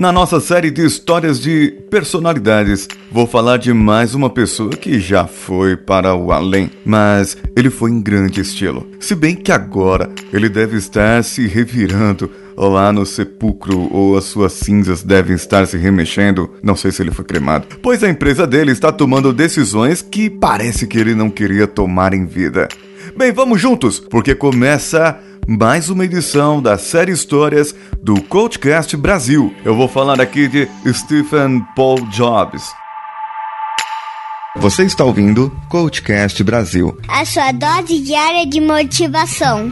Na nossa série de histórias de personalidades, vou falar de mais uma pessoa que já foi para o além, mas ele foi em grande estilo. Se bem que agora ele deve estar se revirando lá no sepulcro ou as suas cinzas devem estar se remexendo, não sei se ele foi cremado, pois a empresa dele está tomando decisões que parece que ele não queria tomar em vida. Bem, vamos juntos, porque começa mais uma edição da série Histórias do Coachcast Brasil. Eu vou falar aqui de Stephen Paul Jobs. Você está ouvindo Coachcast Brasil a sua dose diária de motivação.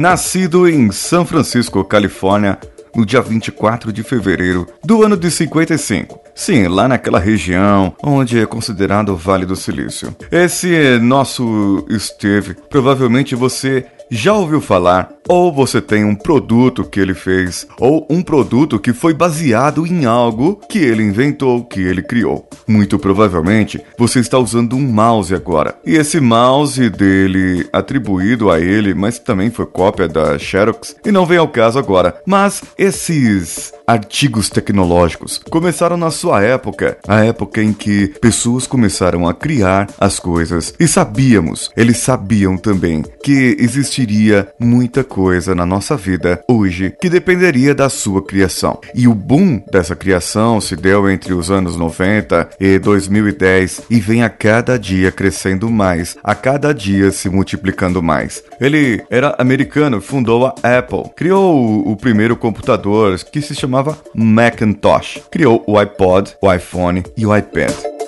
Nascido em São Francisco, Califórnia, no dia 24 de fevereiro do ano de 55. Sim, lá naquela região onde é considerado o Vale do Silício. Esse nosso Steve, provavelmente você já ouviu falar, ou você tem um produto que ele fez, ou um produto que foi baseado em algo que ele inventou, que ele criou. Muito provavelmente você está usando um mouse agora. E esse mouse dele, atribuído a ele, mas também foi cópia da Xerox, e não vem ao caso agora. Mas esses artigos tecnológicos começaram na sua época, a época em que pessoas começaram a criar as coisas. E sabíamos, eles sabiam também, que existiria muita coisa na nossa vida hoje que dependeria da sua criação. E o boom dessa criação se deu entre os anos 90 e 2010 e vem a cada dia crescendo mais, a cada dia se multiplicando mais. Ele era americano, fundou a Apple, criou o, primeiro computador que se chamava Macintosh. Criou o iPod, o iPhone e o iPad.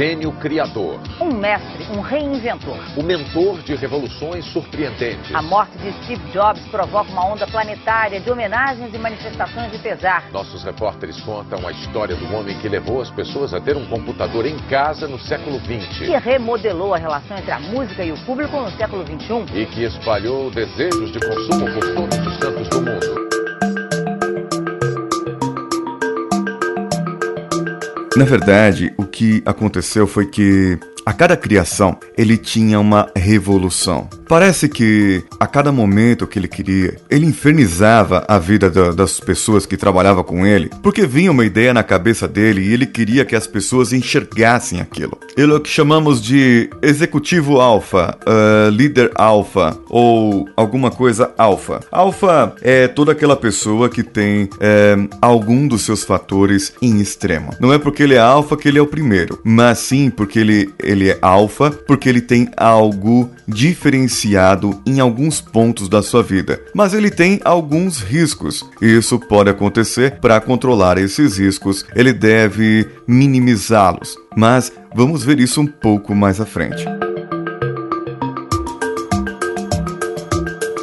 Gênio criador. Um mestre, um reinventor. O mentor de revoluções surpreendentes. A morte de Steve Jobs provoca uma onda planetária de homenagens e manifestações de pesar. Nossos repórteres contam a história do homem que levou as pessoas a ter um computador em casa no século XX. Que remodelou a relação entre a música e o público no século XXI. E que espalhou desejos de consumo por todos os Na verdade, o que aconteceu foi que a cada criação ele tinha uma revolução. Parece que a cada momento que ele queria, ele infernizava a vida da, das pessoas que trabalhavam com ele, porque vinha uma ideia na cabeça dele e ele queria que as pessoas enxergassem aquilo. Ele é o que chamamos de executivo alfa, uh, líder alfa ou alguma coisa alfa. Alfa é toda aquela pessoa que tem é, algum dos seus fatores em extremo. Não é porque ele é alfa que ele é o primeiro, mas sim porque ele, ele é alfa, porque ele tem algo diferenciado viciado em alguns pontos da sua vida, mas ele tem alguns riscos. Isso pode acontecer. Para controlar esses riscos, ele deve minimizá-los. Mas vamos ver isso um pouco mais à frente.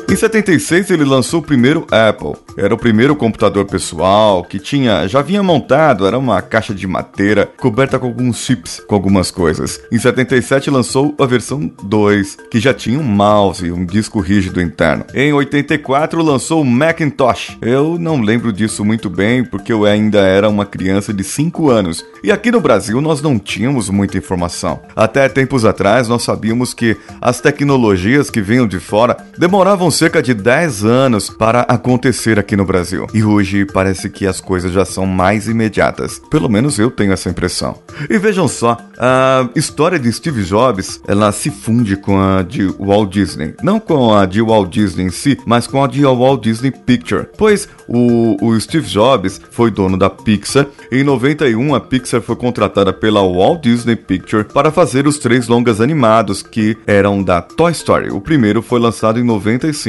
Em 76 ele lançou o primeiro Apple. Era o primeiro computador pessoal que tinha, já vinha montado, era uma caixa de madeira coberta com alguns chips, com algumas coisas. Em 77 lançou a versão 2, que já tinha um mouse e um disco rígido interno. Em 84 lançou o Macintosh. Eu não lembro disso muito bem porque eu ainda era uma criança de 5 anos. E aqui no Brasil nós não tínhamos muita informação. Até tempos atrás nós sabíamos que as tecnologias que vinham de fora demoravam cerca de 10 anos para acontecer aqui no Brasil. E hoje parece que as coisas já são mais imediatas. Pelo menos eu tenho essa impressão. E vejam só, a história de Steve Jobs, ela se funde com a de Walt Disney. Não com a de Walt Disney em si, mas com a de Walt Disney Picture. Pois o, o Steve Jobs foi dono da Pixar. Em 91 a Pixar foi contratada pela Walt Disney Picture para fazer os três longas animados que eram da Toy Story. O primeiro foi lançado em 95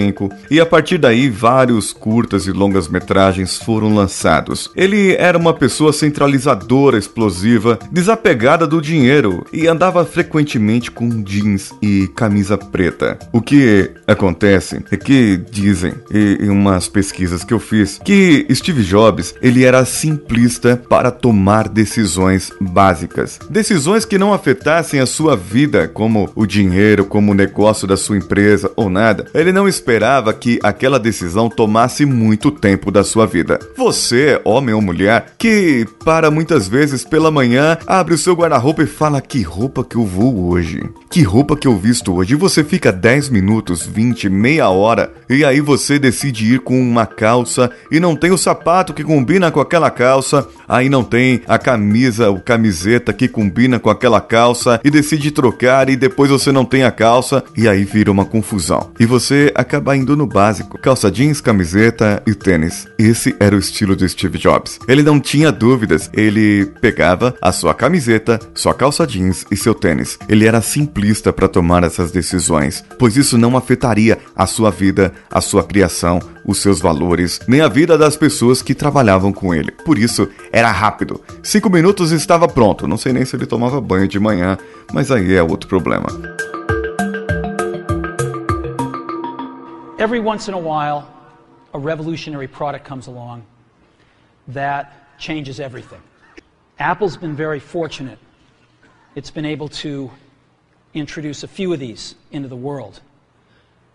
e a partir daí vários curtas e longas-metragens foram lançados. Ele era uma pessoa centralizadora, explosiva, desapegada do dinheiro e andava frequentemente com jeans e camisa preta. O que acontece é que dizem, em umas pesquisas que eu fiz, que Steve Jobs ele era simplista para tomar decisões básicas, decisões que não afetassem a sua vida, como o dinheiro, como o negócio da sua empresa ou nada. Ele não esperava que aquela decisão tomasse muito tempo da sua vida. Você, homem ou mulher, que para muitas vezes pela manhã abre o seu guarda-roupa e fala que roupa que eu vou hoje, que roupa que eu visto hoje, e você fica 10 minutos, 20, meia hora, e aí você decide ir com uma calça e não tem o sapato que combina com aquela calça, aí não tem a camisa ou camiseta que combina com aquela calça e decide trocar e depois você não tem a calça e aí vira uma confusão. E você acaba indo no básico: calça jeans, camiseta e tênis. Esse era o estilo do Steve Jobs. Ele não tinha dúvidas, ele pegava a sua camiseta, sua calça jeans e seu tênis. Ele era simplista para tomar essas decisões, pois isso não afetaria a sua vida, a sua criação, os seus valores, nem a vida das pessoas que trabalhavam com ele. Por isso, era rápido. Cinco minutos estava pronto. Não sei nem se ele tomava banho de manhã, mas aí é outro problema. Every once in a while, a revolutionary product comes along that changes everything. Apple's been very fortunate. It's been able to introduce a few of these into the world.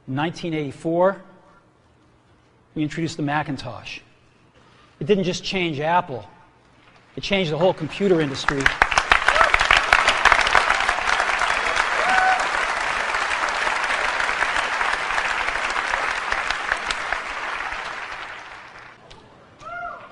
1984, we introduced the Macintosh. It didn't just change Apple, it changed the whole computer industry.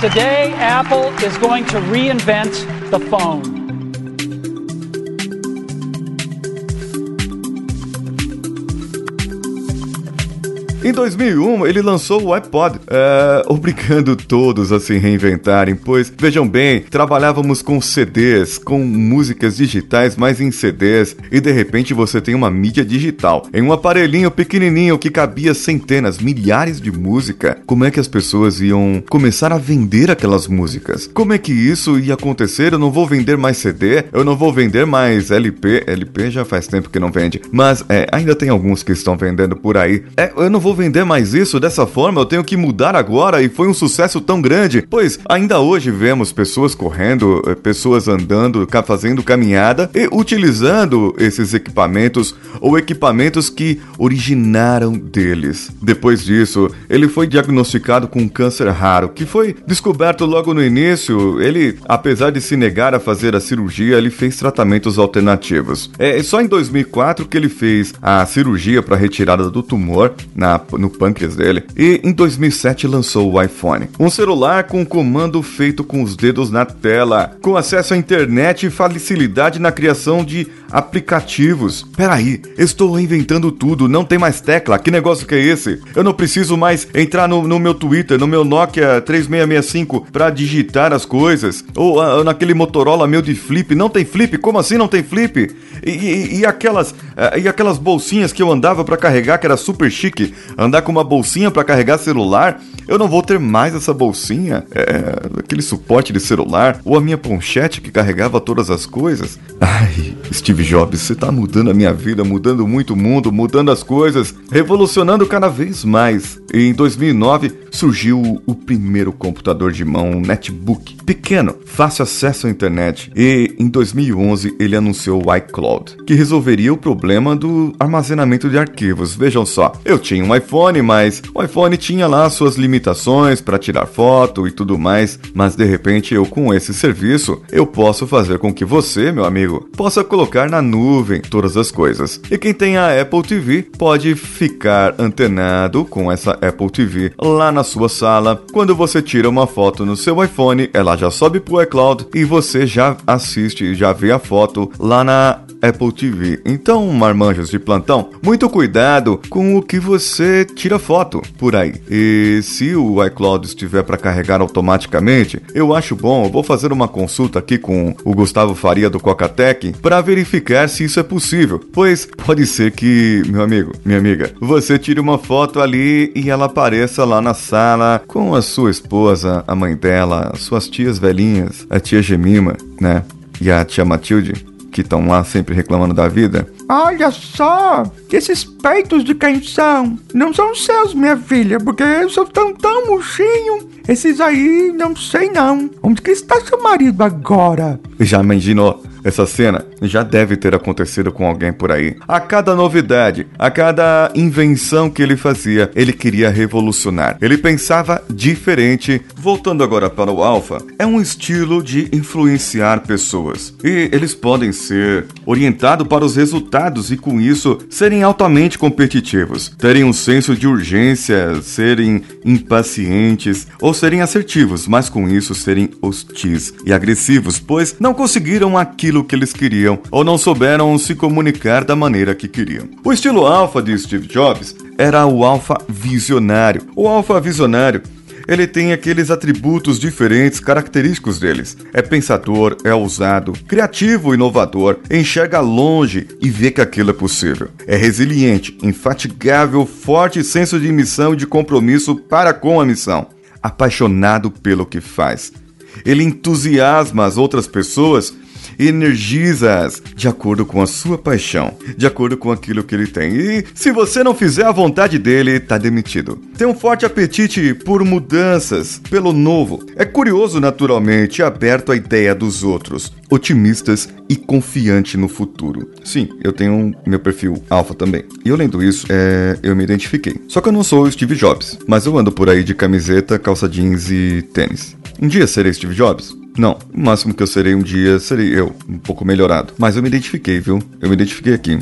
today Apple is going to reinvent the phone. Em 2001, ele lançou o iPod, é, obrigando todos a se reinventarem, pois, vejam bem, trabalhávamos com CDs, com músicas digitais, mas em CDs, e de repente você tem uma mídia digital, em um aparelhinho pequenininho que cabia centenas, milhares de música. Como é que as pessoas iam começar a vender aquelas músicas? Como é que isso ia acontecer? Eu não vou vender mais CD, eu não vou vender mais LP, LP já faz tempo que não vende, mas é, ainda tem alguns que estão vendendo por aí. É, eu não vou vender mais isso dessa forma, eu tenho que mudar agora e foi um sucesso tão grande, pois ainda hoje vemos pessoas correndo, eh, pessoas andando, fazendo caminhada e utilizando esses equipamentos ou equipamentos que originaram deles. Depois disso, ele foi diagnosticado com um câncer raro, que foi descoberto logo no início. Ele, apesar de se negar a fazer a cirurgia, ele fez tratamentos alternativos. É só em 2004 que ele fez a cirurgia para retirada do tumor na no pâncreas dele, e em 2007 lançou o iPhone. Um celular com comando feito com os dedos na tela, com acesso à internet e facilidade na criação de aplicativos. Peraí, estou reinventando tudo, não tem mais tecla, que negócio que é esse? Eu não preciso mais entrar no, no meu Twitter, no meu Nokia 3665 para digitar as coisas, ou uh, naquele Motorola meu de flip, não tem flip? Como assim não tem flip? E, e, e aquelas, uh, e aquelas bolsinhas que eu andava para carregar, que era super chique, andar com uma bolsinha para carregar celular, eu não vou ter mais essa bolsinha, é, aquele suporte de celular, ou a minha ponchete que carregava todas as coisas. Ai, Steve Jobs, você tá mudando a minha vida, mudando muito o mundo, mudando as coisas, revolucionando cada vez mais. Em 2009 surgiu o primeiro computador de mão, um netbook, pequeno, fácil acesso à internet. E em 2011 ele anunciou o iCloud, que resolveria o problema do armazenamento de arquivos. Vejam só, eu tinha um iPhone, mas o iPhone tinha lá suas limitações para tirar foto e tudo mais, mas de repente eu com esse serviço, eu posso fazer com que você, meu amigo, possa colocar na nuvem todas as coisas. E quem tem a Apple TV pode ficar antenado com essa Apple TV lá na sua sala. Quando você tira uma foto no seu iPhone, ela já sobe pro iCloud e você já assiste, já vê a foto lá na Apple TV. Então, marmanjos de plantão, muito cuidado com o que você tira foto por aí. E se o iCloud estiver para carregar automaticamente, eu acho bom, eu vou fazer uma consulta aqui com o Gustavo Faria do Cocatec para verificar se isso é possível. Pois pode ser que, meu amigo, minha amiga, você tire uma foto ali e ela apareça lá na sala com a sua esposa, a mãe dela, suas tias velhinhas, a tia Gemima, né? E a tia Matilde que estão lá sempre reclamando da vida. Olha só, esses peitos de quem são? Não são seus, minha filha, porque eu sou tão tão murchinho. Esses aí, não sei não. Onde que está seu marido agora? Já imaginou? Essa cena já deve ter acontecido com alguém por aí. A cada novidade, a cada invenção que ele fazia, ele queria revolucionar. Ele pensava diferente. Voltando agora para o Alpha, é um estilo de influenciar pessoas. E eles podem ser orientados para os resultados e com isso serem altamente competitivos, terem um senso de urgência, serem impacientes ou serem assertivos, mas com isso serem hostis e agressivos, pois não conseguiram aquilo aquilo que eles queriam ou não souberam se comunicar da maneira que queriam. O estilo alfa de Steve Jobs era o alfa visionário. O alfa visionário ele tem aqueles atributos diferentes característicos deles. É pensador, é ousado, criativo, inovador, enxerga longe e vê que aquilo é possível. É resiliente, infatigável, forte senso de missão e de compromisso para com a missão. Apaixonado pelo que faz. Ele entusiasma as outras pessoas energiza-as de acordo com a sua paixão, de acordo com aquilo que ele tem. E se você não fizer a vontade dele, está demitido. Tem um forte apetite por mudanças, pelo novo. É curioso, naturalmente, aberto à ideia dos outros, otimistas e confiante no futuro. Sim, eu tenho meu perfil alfa também. E eu lendo isso, é, eu me identifiquei. Só que eu não sou o Steve Jobs, mas eu ando por aí de camiseta, calça jeans e tênis. Um dia serei Steve Jobs? Não, o máximo que eu serei um dia serei eu, um pouco melhorado. Mas eu me identifiquei, viu? Eu me identifiquei aqui.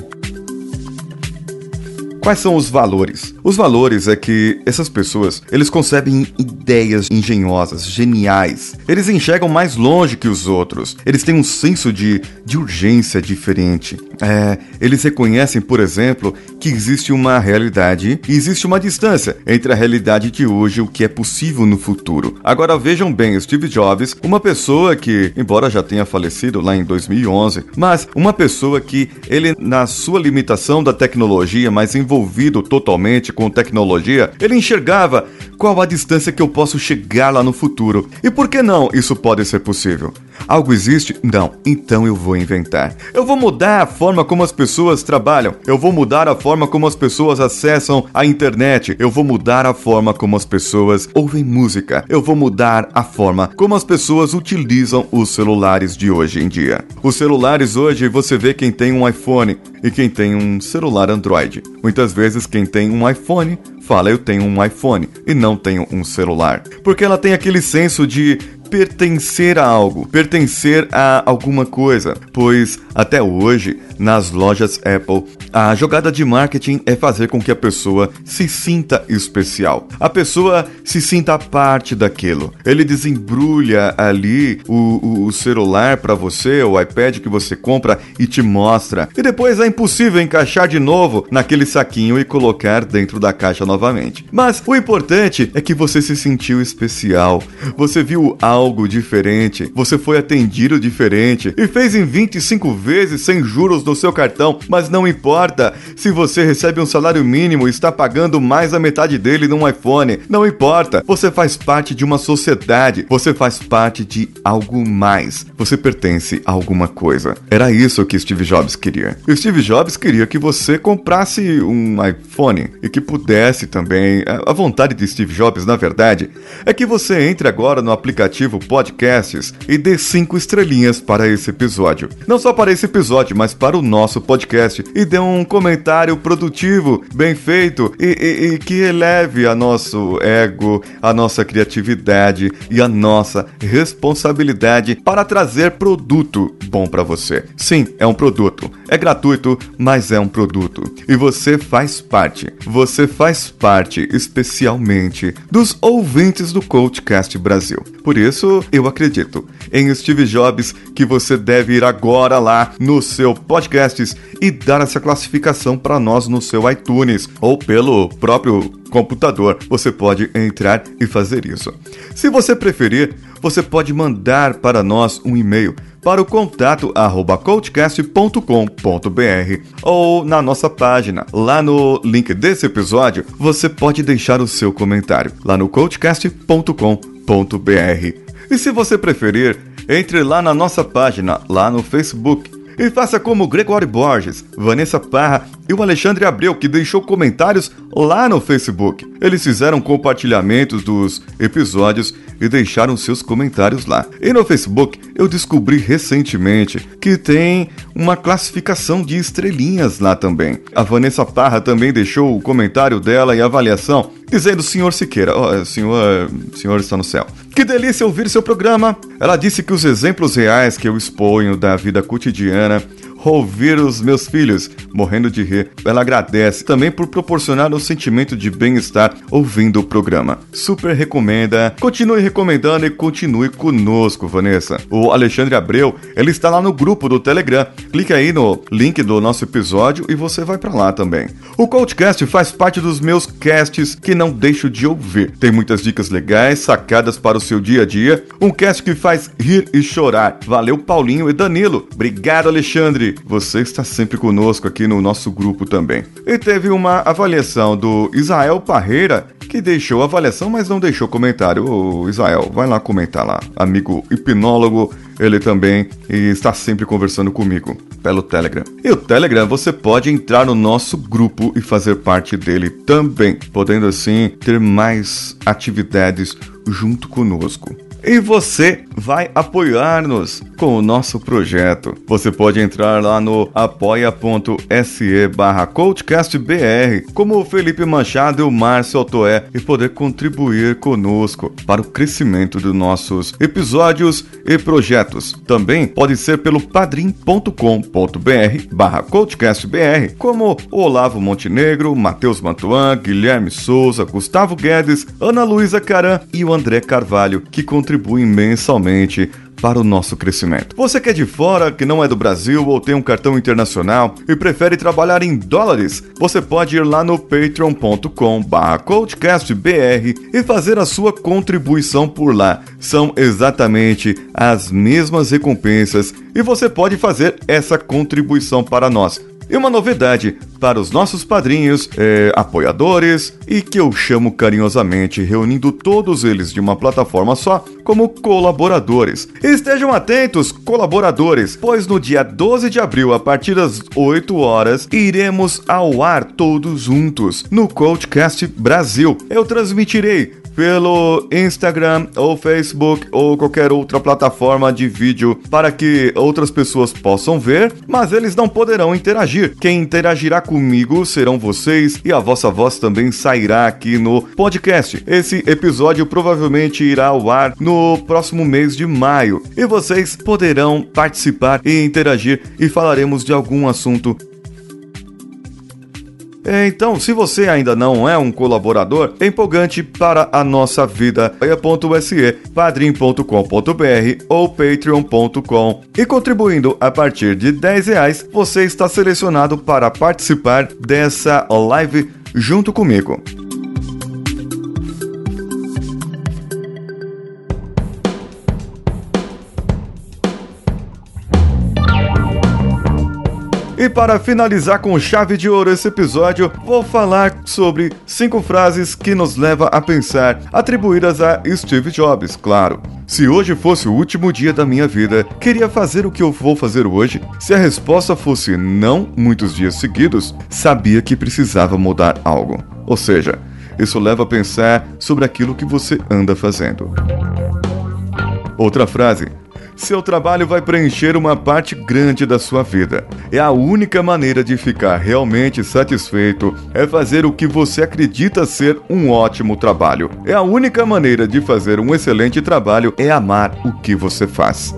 Quais são os valores? Os valores é que essas pessoas, eles concebem ideias engenhosas, geniais. Eles enxergam mais longe que os outros. Eles têm um senso de, de urgência diferente. É, eles reconhecem, por exemplo, que existe uma realidade e existe uma distância entre a realidade de hoje e o que é possível no futuro. Agora vejam bem, Steve Jobs, uma pessoa que, embora já tenha falecido lá em 2011, mas uma pessoa que ele na sua limitação da tecnologia, mas envolvido totalmente com tecnologia, ele enxergava qual a distância que eu posso chegar lá no futuro. E por que não isso pode ser possível? Algo existe? Não. Então eu vou inventar. Eu vou mudar a forma como as pessoas trabalham. Eu vou mudar a forma como as pessoas acessam a internet. Eu vou mudar a forma como as pessoas ouvem música. Eu vou mudar a forma como as pessoas utilizam os celulares de hoje em dia. Os celulares hoje você vê quem tem um iPhone e quem tem um celular Android. Muitas vezes quem tem um iPhone fala eu tenho um iPhone e não tenho um celular. Porque ela tem aquele senso de pertencer a algo, pertencer a alguma coisa, pois até hoje nas lojas Apple, a jogada de marketing é fazer com que a pessoa se sinta especial. A pessoa se sinta parte daquilo. Ele desembrulha ali o, o celular para você, o iPad que você compra e te mostra. E depois é impossível encaixar de novo naquele saquinho e colocar dentro da caixa novamente. Mas o importante é que você se sentiu especial. Você viu algo diferente. Você foi atendido diferente e fez em 25 vezes sem juros no seu cartão, mas não importa se você recebe um salário mínimo e está pagando mais da metade dele num iPhone. Não importa, você faz parte de uma sociedade, você faz parte de algo mais. Você pertence a alguma coisa. Era isso que Steve Jobs queria. Steve Jobs queria que você comprasse um iPhone e que pudesse também. A vontade de Steve Jobs, na verdade, é que você entre agora no aplicativo aplicativo Podcasts e dê cinco estrelinhas para esse episódio. Não só para esse episódio, mas para o nosso podcast. E dê um comentário produtivo, bem feito e, e, e que eleve a nosso ego, a nossa criatividade e a nossa responsabilidade para trazer produto bom para você. Sim, é um produto. É gratuito, mas é um produto. E você faz parte. Você faz parte especialmente dos ouvintes do Coachcast Brasil. Por isso, eu acredito em Steve Jobs que você deve ir agora lá no seu podcasts e dar essa classificação para nós no seu iTunes ou pelo próprio computador. Você pode entrar e fazer isso. Se você preferir, você pode mandar para nós um e-mail para o contato arroba coachcast.com.br ou na nossa página. Lá no link desse episódio, você pode deixar o seu comentário lá no coachcast.com.br. E se você preferir, entre lá na nossa página, lá no Facebook e faça como Gregório Borges, Vanessa Parra e o Alexandre Abreu, que deixou comentários lá no Facebook. Eles fizeram compartilhamentos dos episódios e deixaram seus comentários lá. E no Facebook eu descobri recentemente que tem uma classificação de estrelinhas lá também. A Vanessa Parra também deixou o comentário dela e avaliação dizendo Senhor Siqueira, oh, senhor, senhor está no céu. Que delícia ouvir seu programa. Ela disse que os exemplos reais que eu exponho da vida cotidiana ouvir os meus filhos morrendo de rir. Ela agradece também por proporcionar um sentimento de bem-estar ouvindo o programa. Super recomenda, continue recomendando e continue conosco, Vanessa. O Alexandre Abreu, ele está lá no grupo do Telegram. Clique aí no link do nosso episódio e você vai para lá também. O Coachcast faz parte dos meus casts que não deixo de ouvir. Tem muitas dicas legais, sacadas para o seu dia a dia. Um cast que faz rir e chorar. Valeu, Paulinho e Danilo. Obrigado, Alexandre você está sempre conosco aqui no nosso grupo também. E teve uma avaliação do Israel Parreira, que deixou avaliação, mas não deixou comentário. Ô, Israel, vai lá comentar lá. Amigo hipnólogo, ele também está sempre conversando comigo pelo Telegram. E o Telegram você pode entrar no nosso grupo e fazer parte dele também, podendo assim ter mais atividades junto conosco e você vai apoiar-nos com o nosso projeto. Você pode entrar lá no apoia.se barra coachcastbr, como o Felipe Machado e o Márcio Altoé, e poder contribuir conosco para o crescimento dos nossos episódios e projetos. Também pode ser pelo padrim.com.br barra coachcastbr, como Olavo Montenegro, Matheus Mantuan, Guilherme Souza, Gustavo Guedes, Ana Luísa Caran e o André Carvalho, que contribuem contribuem mensalmente para o nosso crescimento. Você que é de fora, que não é do Brasil ou tem um cartão internacional e prefere trabalhar em dólares, você pode ir lá no patreon.com/coachcastbr e fazer a sua contribuição por lá. São exatamente as mesmas recompensas e você pode fazer essa contribuição para nós. E uma novidade para os nossos padrinhos, é, apoiadores e que eu chamo carinhosamente, reunindo todos eles de uma plataforma só, como colaboradores. Estejam atentos, colaboradores, pois no dia 12 de abril, a partir das 8 horas, iremos ao ar todos juntos no Coachcast Brasil. Eu transmitirei pelo Instagram ou Facebook ou qualquer outra plataforma de vídeo para que outras pessoas possam ver, mas eles não poderão interagir. Quem interagirá comigo serão vocês e a vossa voz também sairá aqui no podcast. Esse episódio provavelmente irá ao ar no próximo mês de maio e vocês poderão participar e interagir e falaremos de algum assunto então, se você ainda não é um colaborador, é empolgante para a nossa vida. apoia.se, padrim.com.br ou patreon.com. E contribuindo a partir de 10 reais, você está selecionado para participar dessa live junto comigo. E para finalizar com chave de ouro esse episódio, vou falar sobre cinco frases que nos leva a pensar, atribuídas a Steve Jobs, claro. Se hoje fosse o último dia da minha vida, queria fazer o que eu vou fazer hoje? Se a resposta fosse não muitos dias seguidos, sabia que precisava mudar algo. Ou seja, isso leva a pensar sobre aquilo que você anda fazendo. Outra frase: seu trabalho vai preencher uma parte grande da sua vida. É a única maneira de ficar realmente satisfeito é fazer o que você acredita ser um ótimo trabalho. É a única maneira de fazer um excelente trabalho é amar o que você faz.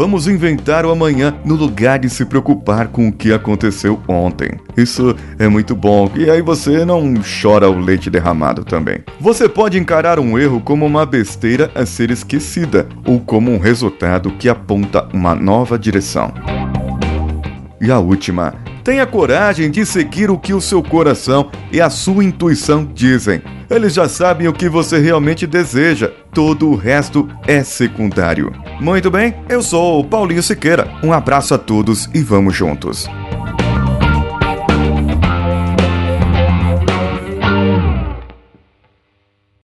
Vamos inventar o amanhã no lugar de se preocupar com o que aconteceu ontem. Isso é muito bom e aí você não chora o leite derramado também. Você pode encarar um erro como uma besteira a ser esquecida ou como um resultado que aponta uma nova direção. E a última, tenha coragem de seguir o que o seu coração e a sua intuição dizem. Eles já sabem o que você realmente deseja, todo o resto é secundário. Muito bem, eu sou Paulinho Siqueira. Um abraço a todos e vamos juntos.